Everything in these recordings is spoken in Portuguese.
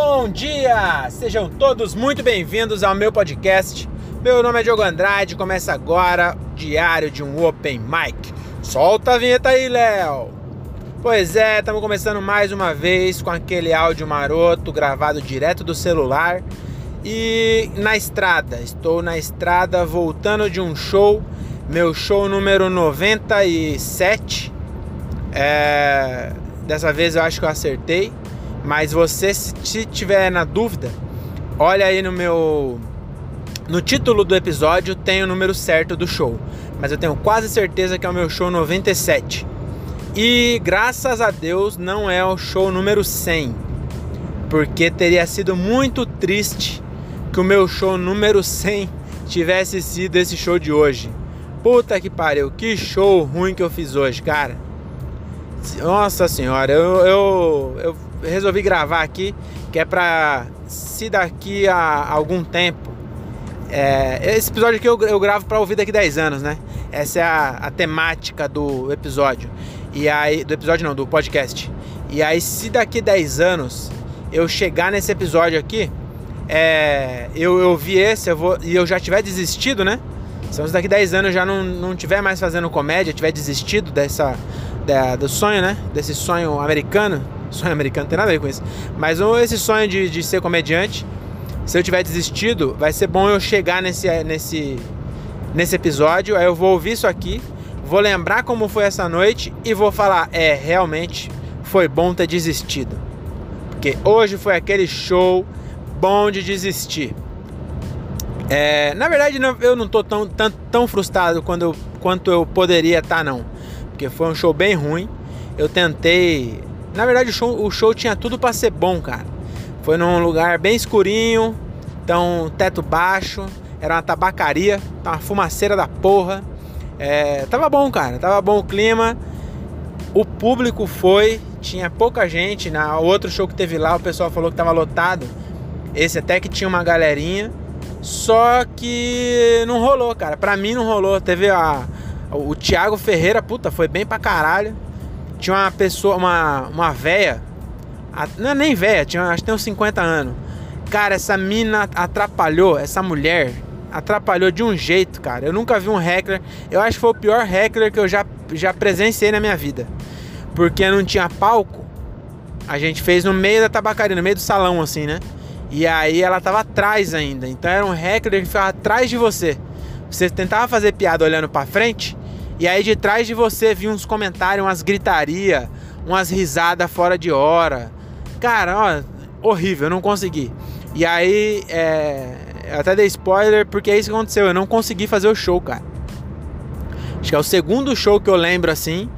Bom dia! Sejam todos muito bem-vindos ao meu podcast. Meu nome é Diogo Andrade, começa agora o diário de um Open Mic. Solta a vinheta aí, Léo! Pois é, estamos começando mais uma vez com aquele áudio maroto gravado direto do celular e na estrada. Estou na estrada voltando de um show, meu show número 97. É... Dessa vez eu acho que eu acertei. Mas você, se tiver na dúvida, olha aí no meu. No título do episódio tem o número certo do show. Mas eu tenho quase certeza que é o meu show 97. E graças a Deus não é o show número 100. Porque teria sido muito triste que o meu show número 100 tivesse sido esse show de hoje. Puta que pariu, que show ruim que eu fiz hoje, cara. Nossa senhora, eu, eu, eu resolvi gravar aqui, que é pra se daqui a algum tempo. É, esse episódio aqui eu, eu gravo para ouvir daqui 10 anos, né? Essa é a, a, temática do episódio. E aí. Do episódio não, do podcast. E aí, se daqui 10 anos eu chegar nesse episódio aqui, é, eu, eu vi esse eu vou, e eu já tiver desistido, né? Se daqui 10 anos eu já não, não tiver mais fazendo comédia, tiver desistido dessa, da, do sonho, né? Desse sonho americano, sonho americano não tem nada a ver com isso. Mas esse sonho de, de ser comediante, se eu tiver desistido, vai ser bom eu chegar nesse, nesse, nesse episódio. Aí eu vou ouvir isso aqui, vou lembrar como foi essa noite e vou falar: é, realmente foi bom ter desistido. Porque hoje foi aquele show bom de desistir. É, na verdade, eu não tô tão, tão, tão frustrado quando eu, quanto eu poderia estar, tá, não. Porque foi um show bem ruim. Eu tentei na verdade, o show, o show tinha tudo para ser bom, cara. Foi num lugar bem escurinho, então teto baixo, era uma tabacaria, tá uma fumaceira da porra. É, tava bom, cara, tava bom o clima. O público foi, tinha pouca gente. Na outro show que teve lá, o pessoal falou que tava lotado. Esse até que tinha uma galerinha. Só que não rolou, cara. Pra mim não rolou. Teve a. O Thiago Ferreira, puta, foi bem pra caralho. Tinha uma pessoa, uma, uma véia, não é nem véia, tinha, acho que tem uns 50 anos. Cara, essa mina atrapalhou, essa mulher atrapalhou de um jeito, cara. Eu nunca vi um hacker. Eu acho que foi o pior hacker que eu já, já presenciei na minha vida. Porque não tinha palco. A gente fez no meio da tabacaria, no meio do salão, assim, né? E aí ela tava atrás ainda. Então era um hacker que ficava atrás de você. Você tentava fazer piada olhando para frente. E aí de trás de você vinha uns comentários, umas gritaria, umas risadas fora de hora. Cara, ó, horrível, não consegui. E aí, é, até dei spoiler porque é isso que aconteceu. Eu não consegui fazer o show, cara. Acho que é o segundo show que eu lembro assim.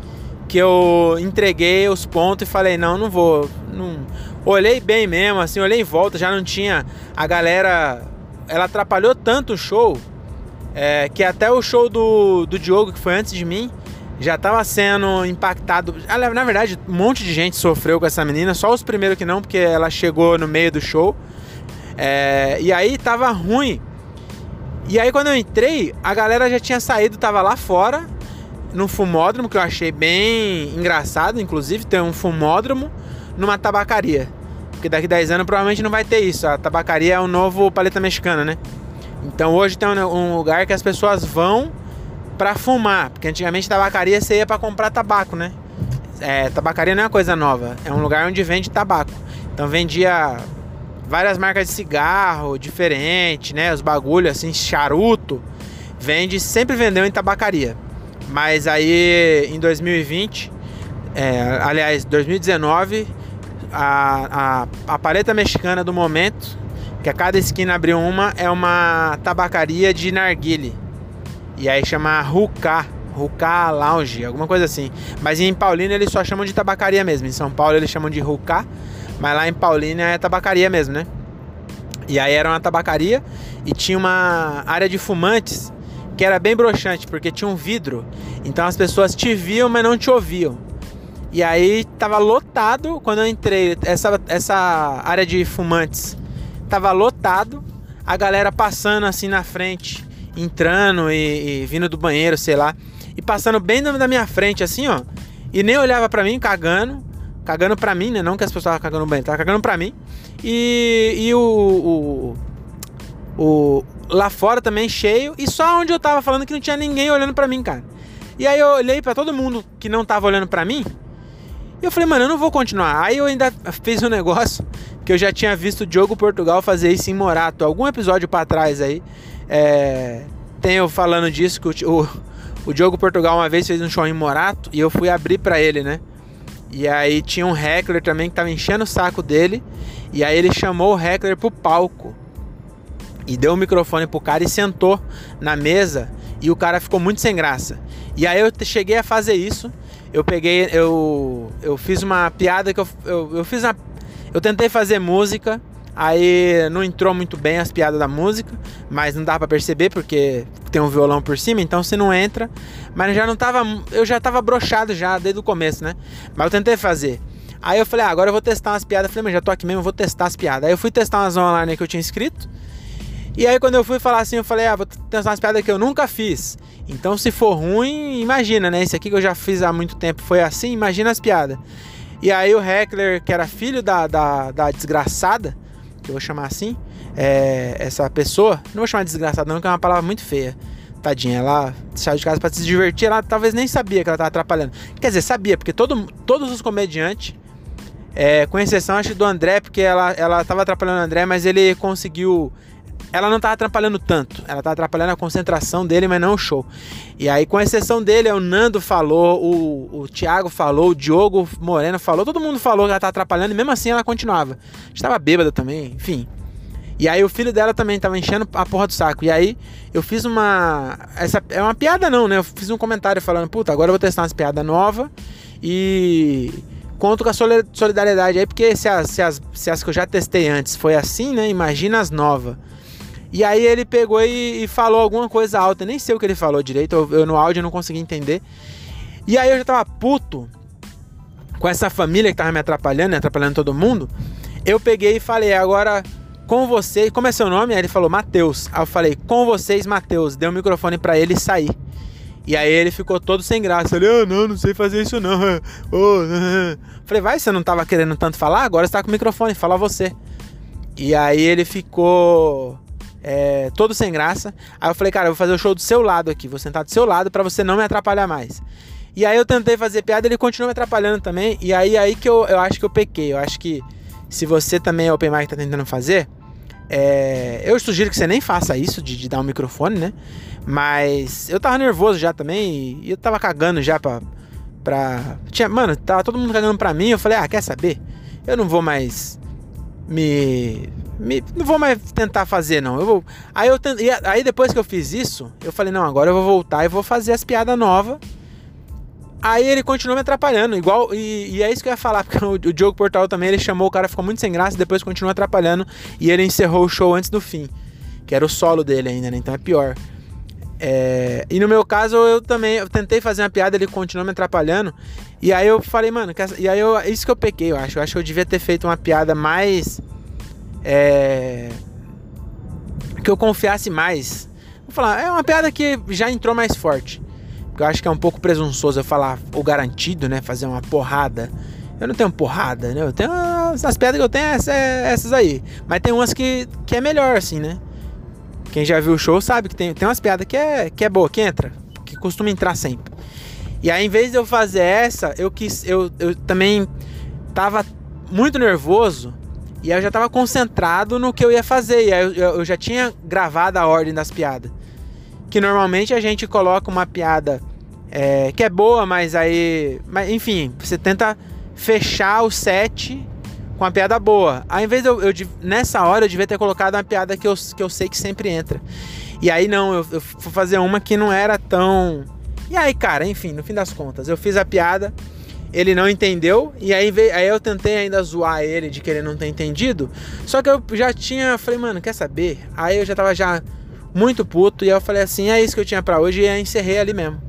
Que eu entreguei os pontos e falei, não, não vou. Não... Olhei bem mesmo, assim, olhei em volta, já não tinha. A galera. Ela atrapalhou tanto o show é, que até o show do, do Diogo, que foi antes de mim, já estava sendo impactado. Na verdade, um monte de gente sofreu com essa menina, só os primeiros que não, porque ela chegou no meio do show. É, e aí tava ruim. E aí quando eu entrei, a galera já tinha saído, tava lá fora, no fumódromo, que eu achei bem engraçado, inclusive, ter um fumódromo numa tabacaria. Porque daqui 10 anos provavelmente não vai ter isso. A tabacaria é o novo paleta mexicana, né? Então hoje tem um lugar que as pessoas vão para fumar, porque antigamente tabacaria você ia para comprar tabaco, né? É, tabacaria não é uma coisa nova, é um lugar onde vende tabaco. Então vendia várias marcas de cigarro diferente, né? Os bagulhos assim, charuto, vende, sempre vendeu em tabacaria. Mas aí em 2020, é, aliás, 2019, a, a, a paleta mexicana do momento que a cada esquina abriu uma, é uma tabacaria de narguile. E aí chama Ruká, Ruká Lounge, alguma coisa assim. Mas em Paulínia eles só chamam de tabacaria mesmo. Em São Paulo eles chamam de Ruká, mas lá em Paulínia é tabacaria mesmo, né? E aí era uma tabacaria e tinha uma área de fumantes que era bem broxante, porque tinha um vidro. Então as pessoas te viam, mas não te ouviam. E aí tava lotado quando eu entrei. Essa, essa área de fumantes tava lotado, a galera passando assim na frente, entrando e, e vindo do banheiro, sei lá, e passando bem da minha frente assim, ó, e nem olhava para mim, cagando, cagando pra mim, né? Não que as pessoas estavam cagando bem, tava cagando pra mim. E, e o, o, o, lá fora também cheio. E só onde eu tava falando que não tinha ninguém olhando pra mim, cara. E aí eu olhei para todo mundo que não tava olhando para mim. E eu falei, mano, eu não vou continuar. Aí eu ainda fiz um negócio que eu já tinha visto o Diogo Portugal fazer isso em Morato. Algum episódio para trás aí. É, tem eu falando disso, que o, o, Diogo Portugal uma vez fez um show em Morato e eu fui abrir para ele, né? E aí tinha um heckler também que tava enchendo o saco dele. E aí ele chamou o heckler pro palco. E deu o microfone pro cara e sentou na mesa. E o cara ficou muito sem graça. E aí eu cheguei a fazer isso. Eu peguei, eu, eu fiz uma piada que eu, eu, eu fiz uma, eu tentei fazer música, aí não entrou muito bem as piadas da música, mas não dá para perceber porque tem um violão por cima, então se não entra, mas já não tava, eu já tava brochado já desde o começo, né? Mas eu tentei fazer. Aí eu falei, ah, agora eu vou testar umas piadas. Eu falei, mas já tô aqui mesmo, eu vou testar as piadas. Aí eu fui testar umas online que eu tinha escrito. E aí quando eu fui falar assim, eu falei, ah, vou testar umas piadas que eu nunca fiz. Então se for ruim, imagina, né? Esse aqui que eu já fiz há muito tempo foi assim, imagina as piadas. E aí o Heckler, que era filho da, da, da desgraçada, que eu vou chamar assim, é, essa pessoa, não vou chamar de desgraçada não, que é uma palavra muito feia. Tadinha, ela saiu de casa para se divertir, ela talvez nem sabia que ela estava atrapalhando. Quer dizer, sabia, porque todo, todos os comediantes, é, com exceção acho do André, porque ela, ela tava atrapalhando o André, mas ele conseguiu ela não tá atrapalhando tanto. Ela tá atrapalhando a concentração dele, mas não o show. E aí, com exceção dele, o Nando falou, o, o Thiago falou, o Diogo Moreno falou, todo mundo falou que ela tá atrapalhando e mesmo assim ela continuava. Estava bêbada também, enfim. E aí o filho dela também tava enchendo a porra do saco. E aí eu fiz uma. Essa é uma piada não, né? Eu fiz um comentário falando, puta, agora eu vou testar umas piadas novas e conto com a solidariedade aí, porque se as, se, as, se as que eu já testei antes foi assim, né? Imagina as novas. E aí ele pegou e, e, falou alguma coisa alta, nem sei o que ele falou direito, eu, eu no áudio não consegui entender. E aí eu já tava puto com essa família que tava me atrapalhando, né, atrapalhando todo mundo. Eu peguei e falei, agora com vocês, como é seu nome? Aí ele falou, Matheus. Aí eu falei, com vocês, Matheus. Dei o microfone para ele sair. E aí ele ficou todo sem graça. Ele, ah, não, não sei fazer isso não. Oh. Falei, vai, você não tava querendo tanto falar? Agora você tá com o microfone, fala você. E aí ele ficou é, todo sem graça. Aí eu falei, cara, eu vou fazer o show do seu lado aqui, vou sentar do seu lado para você não me atrapalhar mais. E aí eu tentei fazer piada, ele continuou me atrapalhando também. E aí aí que eu, eu acho que eu pequei. Eu acho que se você também é open mic tá tentando fazer, é, eu sugiro que você nem faça isso de, de, dar um microfone, né? Mas eu tava nervoso já também e eu tava cagando já pra. pra... Tinha, mano, tava todo mundo cagando pra mim. Eu falei, ah, quer saber? Eu não vou mais me me, não vou mais tentar fazer, não. Eu vou. Aí, eu aí depois que eu fiz isso, eu falei, não, agora eu vou voltar e vou fazer as piadas novas. Aí ele continuou me atrapalhando, igual. E, e, é isso que eu ia falar, porque o, o Diogo Portal também ele chamou, o cara ficou muito sem graça, depois continuou atrapalhando. E ele encerrou o show antes do fim. Que era o solo dele ainda, né? Então é pior. É, e no meu caso, eu também eu tentei fazer uma piada, ele continuou me atrapalhando. E aí eu falei, mano, e aí eu, isso que eu pequei, eu acho. Eu acho que eu devia ter feito uma piada mais é, que eu confiasse mais. Vou falar, é uma piada que já entrou mais forte. Eu acho que é um pouco presunçoso eu falar o garantido, né? Fazer uma porrada. Eu não tenho porrada, né? Eu tenho as, as piadas que eu tenho é é essas aí. Mas tem umas que, que é melhor, assim, né? Quem já viu o show sabe que tem, tem umas piadas que é, que é boa, que entra, que costuma entrar sempre. E aí, em vez de eu fazer essa, eu quis. Eu, eu também tava muito nervoso e aí eu já tava concentrado no que eu ia fazer. E aí eu, eu já tinha gravado a ordem das piadas. Que normalmente a gente coloca uma piada é, que é boa, mas aí. Mas, enfim, você tenta fechar o set com uma piada boa. Ao invés de eu, eu, Nessa hora eu devia ter colocado uma piada que eu, que eu sei que sempre entra. E aí não, eu, eu fui fazer uma que não era tão. E aí, cara, enfim, no fim das contas, eu fiz a piada ele não entendeu, e aí, veio, aí eu tentei ainda zoar ele de que ele não ter entendido. Só que eu já tinha, falei, mano, quer saber? Aí eu já tava já muito puto, e aí eu falei assim, é isso que eu tinha para hoje, e aí encerrei ali mesmo.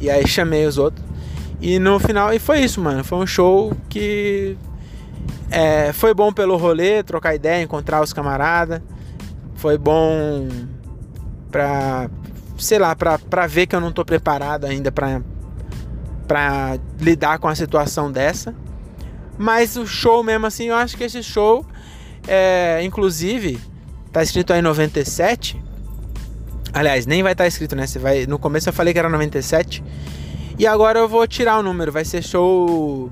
E aí chamei os outros. E no final, e foi isso, mano. Foi um show que é, foi bom pelo rolê, trocar ideia, encontrar os camaradas. Foi bom pra, sei lá, pra, pra ver que eu não tô preparado ainda pra, para lidar com a situação dessa. Mas o show mesmo assim, eu acho que esse show, é, inclusive, tá escrito aí 97. Aliás, nem vai estar tá escrito, né? Você vai, no começo eu falei que era 97. E agora eu vou tirar o número, vai ser show.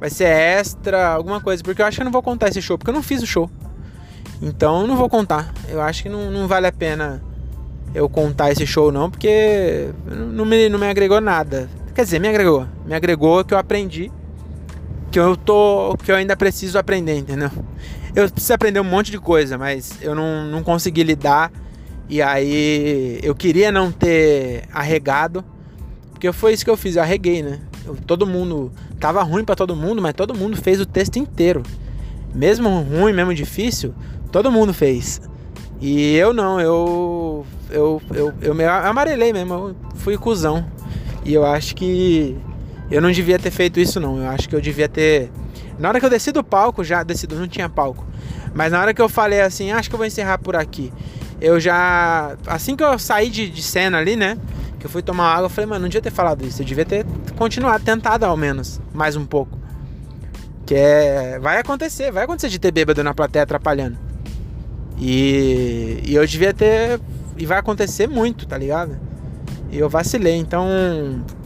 Vai ser extra, alguma coisa, porque eu acho que eu não vou contar esse show, porque eu não fiz o show. Então eu não vou contar. Eu acho que não, não vale a pena eu contar esse show, não, porque não me, não me agregou nada. Quer dizer, me agregou. Me agregou que eu aprendi. Que eu tô. Que eu ainda preciso aprender, entendeu? Eu preciso aprender um monte de coisa, mas eu não, não consegui lidar. E aí eu queria não ter arregado. Porque foi isso que eu fiz, eu arreguei, né? Todo mundo. Tava ruim para todo mundo, mas todo mundo fez o texto inteiro. Mesmo ruim, mesmo difícil, todo mundo fez. E eu não, eu. Eu, eu, eu me amarelei mesmo, eu fui cuzão. E eu acho que eu não devia ter feito isso, não. Eu acho que eu devia ter. Na hora que eu desci do palco, já desci, não tinha palco. Mas na hora que eu falei assim, acho que eu vou encerrar por aqui. Eu já. Assim que eu saí de, de cena ali, né? Que eu fui tomar água, eu falei, mano, não devia ter falado isso. Eu devia ter continuado, tentado ao menos, mais um pouco. Que é. Vai acontecer, vai acontecer de ter bêbado na plateia atrapalhando. E, e eu devia ter. E vai acontecer muito, tá ligado? E eu vacilei. Então,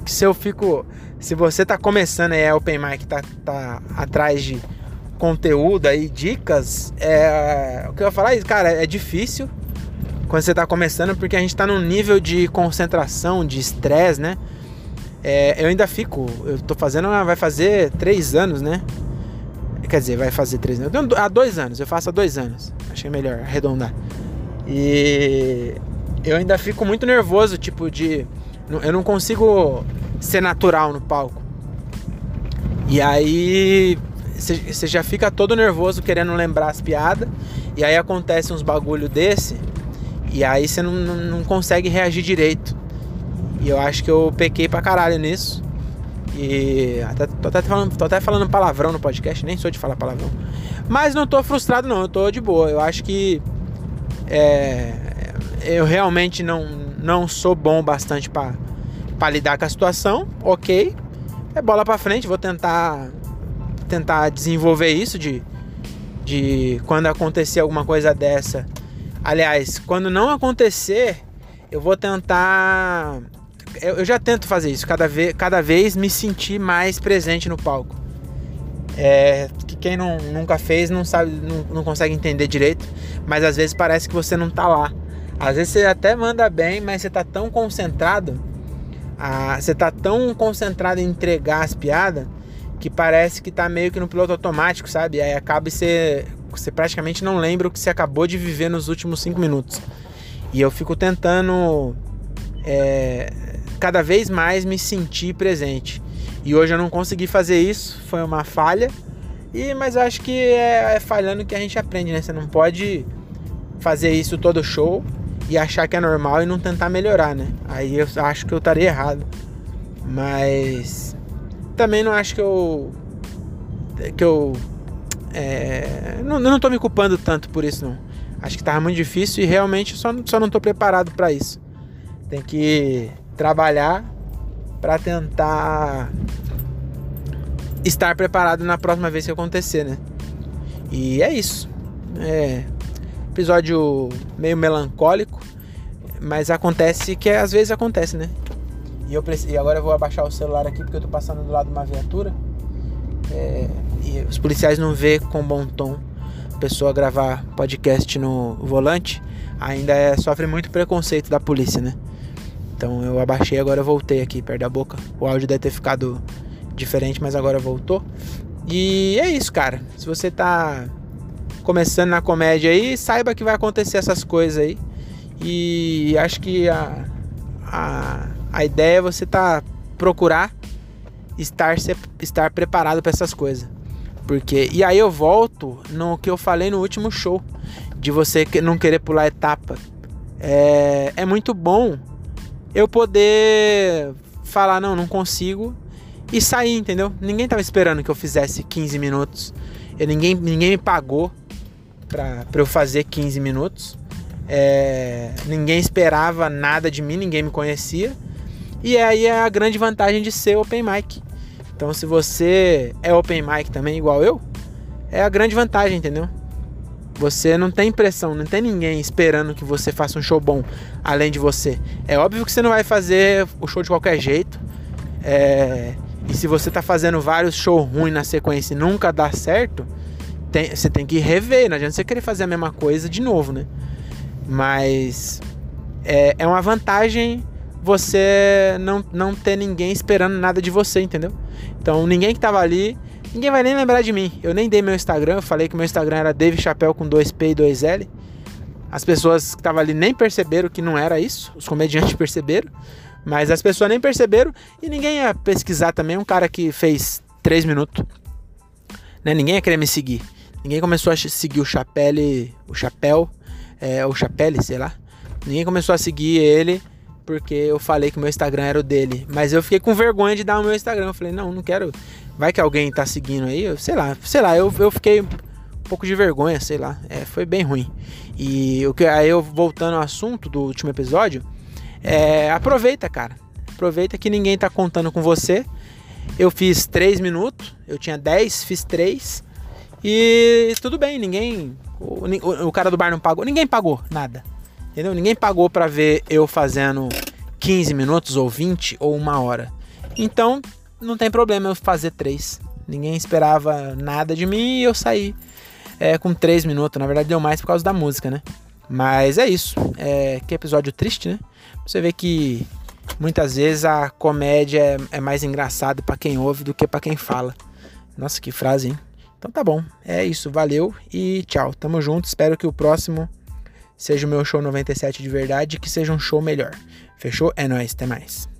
se eu fico. Se você tá começando aí, é Open Mic, tá, tá atrás de conteúdo aí, dicas, é. O que eu ia falar é isso, cara, é difícil quando você está começando, porque a gente está num nível de concentração, de estresse, né? É, eu ainda fico, eu tô fazendo, vai fazer três anos, né? Quer dizer, vai fazer três anos. Há dois anos, eu faço há dois anos. Achei melhor arredondar. E eu ainda fico muito nervoso, tipo, de. Eu não consigo ser natural no palco. E aí você já fica todo nervoso querendo lembrar as piadas. E aí acontece uns bagulho desse e aí você não, não, não, consegue reagir direito. E eu acho que eu pequei pra caralho nisso. E até, tô, até falando, tô até falando palavrão no podcast, nem sou de falar palavrão. Mas não tô frustrado não, eu tô de boa. Eu acho que é, eu realmente não, não sou bom bastante para lidar com a situação, ok. É bola para frente, vou tentar tentar desenvolver isso de, de quando acontecer alguma coisa dessa Aliás, quando não acontecer, eu vou tentar. Eu, já tento fazer isso, cada vez, cada vez me sentir mais presente no palco. É, que quem não, nunca fez não sabe, não, não consegue entender direito, mas às vezes parece que você não tá lá. Às vezes você até manda bem, mas você tá tão concentrado, a, você tá tão concentrado em entregar as piadas que parece que tá meio que no piloto automático, sabe? Aí acaba você você praticamente não lembra o que você acabou de viver nos últimos cinco minutos. E eu fico tentando é, cada vez mais me sentir presente. E hoje eu não consegui fazer isso, foi uma falha. E mas eu acho que é, é falhando que a gente aprende, né? Você não pode fazer isso todo show e achar que é normal e não tentar melhorar, né? Aí eu acho que eu estaria errado. Mas também não acho que eu que eu é, não, não tô me culpando tanto por isso, não. Acho que tava muito difícil e realmente só, só não tô preparado para isso. Tem que trabalhar para tentar estar preparado na próxima vez que acontecer, né? E é isso. É episódio meio melancólico, mas acontece que às vezes acontece, né? E, eu e agora eu vou abaixar o celular aqui porque eu tô passando do lado de uma viatura. É, e os policiais não vê com bom tom pessoa gravar podcast no volante, ainda é, sofre muito preconceito da polícia, né? Então eu abaixei, agora eu voltei aqui perto da boca. O áudio deve ter ficado diferente, mas agora voltou. E é isso, cara. Se você tá começando na comédia aí, saiba que vai acontecer essas coisas aí. E acho que a, a, a ideia é você tá procurar estar, estar preparado para essas coisas. Porque e aí eu volto no que eu falei no último show de você não querer pular etapa. É, é muito bom eu poder falar não, não consigo e sair, entendeu? Ninguém tava esperando que eu fizesse 15 minutos. Eu, ninguém, ninguém me pagou pra eu fazer 15 minutos. É, ninguém esperava nada de mim, ninguém me conhecia. E aí é a grande vantagem de ser open mic Então, se você é open mic também, igual eu, é a grande vantagem, entendeu? Você não tem pressão, não tem ninguém esperando que você faça um show bom além de você. É óbvio que você não vai fazer o show de qualquer jeito. É... E se você tá fazendo vários shows ruins na sequência e nunca dá certo, tem... você tem que rever. Não adianta você querer fazer a mesma coisa de novo, né? Mas é, é uma vantagem você não, não ter ninguém esperando nada de você, entendeu? Então ninguém que tava ali Ninguém vai nem lembrar de mim. Eu nem dei meu Instagram, eu falei que meu Instagram era Dave Chapéu com 2P e 2L. As pessoas que estavam ali nem perceberam que não era isso. Os comediantes perceberam. Mas as pessoas nem perceberam e ninguém ia pesquisar também. Um cara que fez 3 minutos. Né? Ninguém ia querer me seguir. Ninguém começou a seguir o Chapelle, o Chapéu, é, o Chapelle, sei lá. Ninguém começou a seguir ele porque eu falei que meu Instagram era o dele. Mas eu fiquei com vergonha de dar o meu Instagram. Eu falei, não, não quero vai que alguém tá seguindo aí, sei lá, sei lá, eu, eu fiquei um pouco de vergonha, sei lá, é, foi bem ruim. E o que aí eu voltando ao assunto do último episódio, é, aproveita, cara. Aproveita que ninguém tá contando com você. Eu fiz 3 minutos, eu tinha 10, fiz 3. E tudo bem, ninguém. O, o, o, cara do bar não pagou. Ninguém pagou nada. Entendeu? Ninguém pagou para ver eu fazendo 15 minutos, ou 20, ou uma hora. Então, não tem problema eu fazer três. Ninguém esperava nada de mim e eu saí é, com três minutos. Na verdade, deu mais por causa da música, né? Mas é isso. É, que episódio triste, né? Você vê que muitas vezes a comédia é, é mais engraçada para quem ouve do que para quem fala. Nossa, que frase, hein? Então tá bom. É isso. Valeu e tchau. Tamo junto. Espero que o próximo seja o meu show 97 de verdade que seja um show melhor. Fechou? É nóis. Até mais.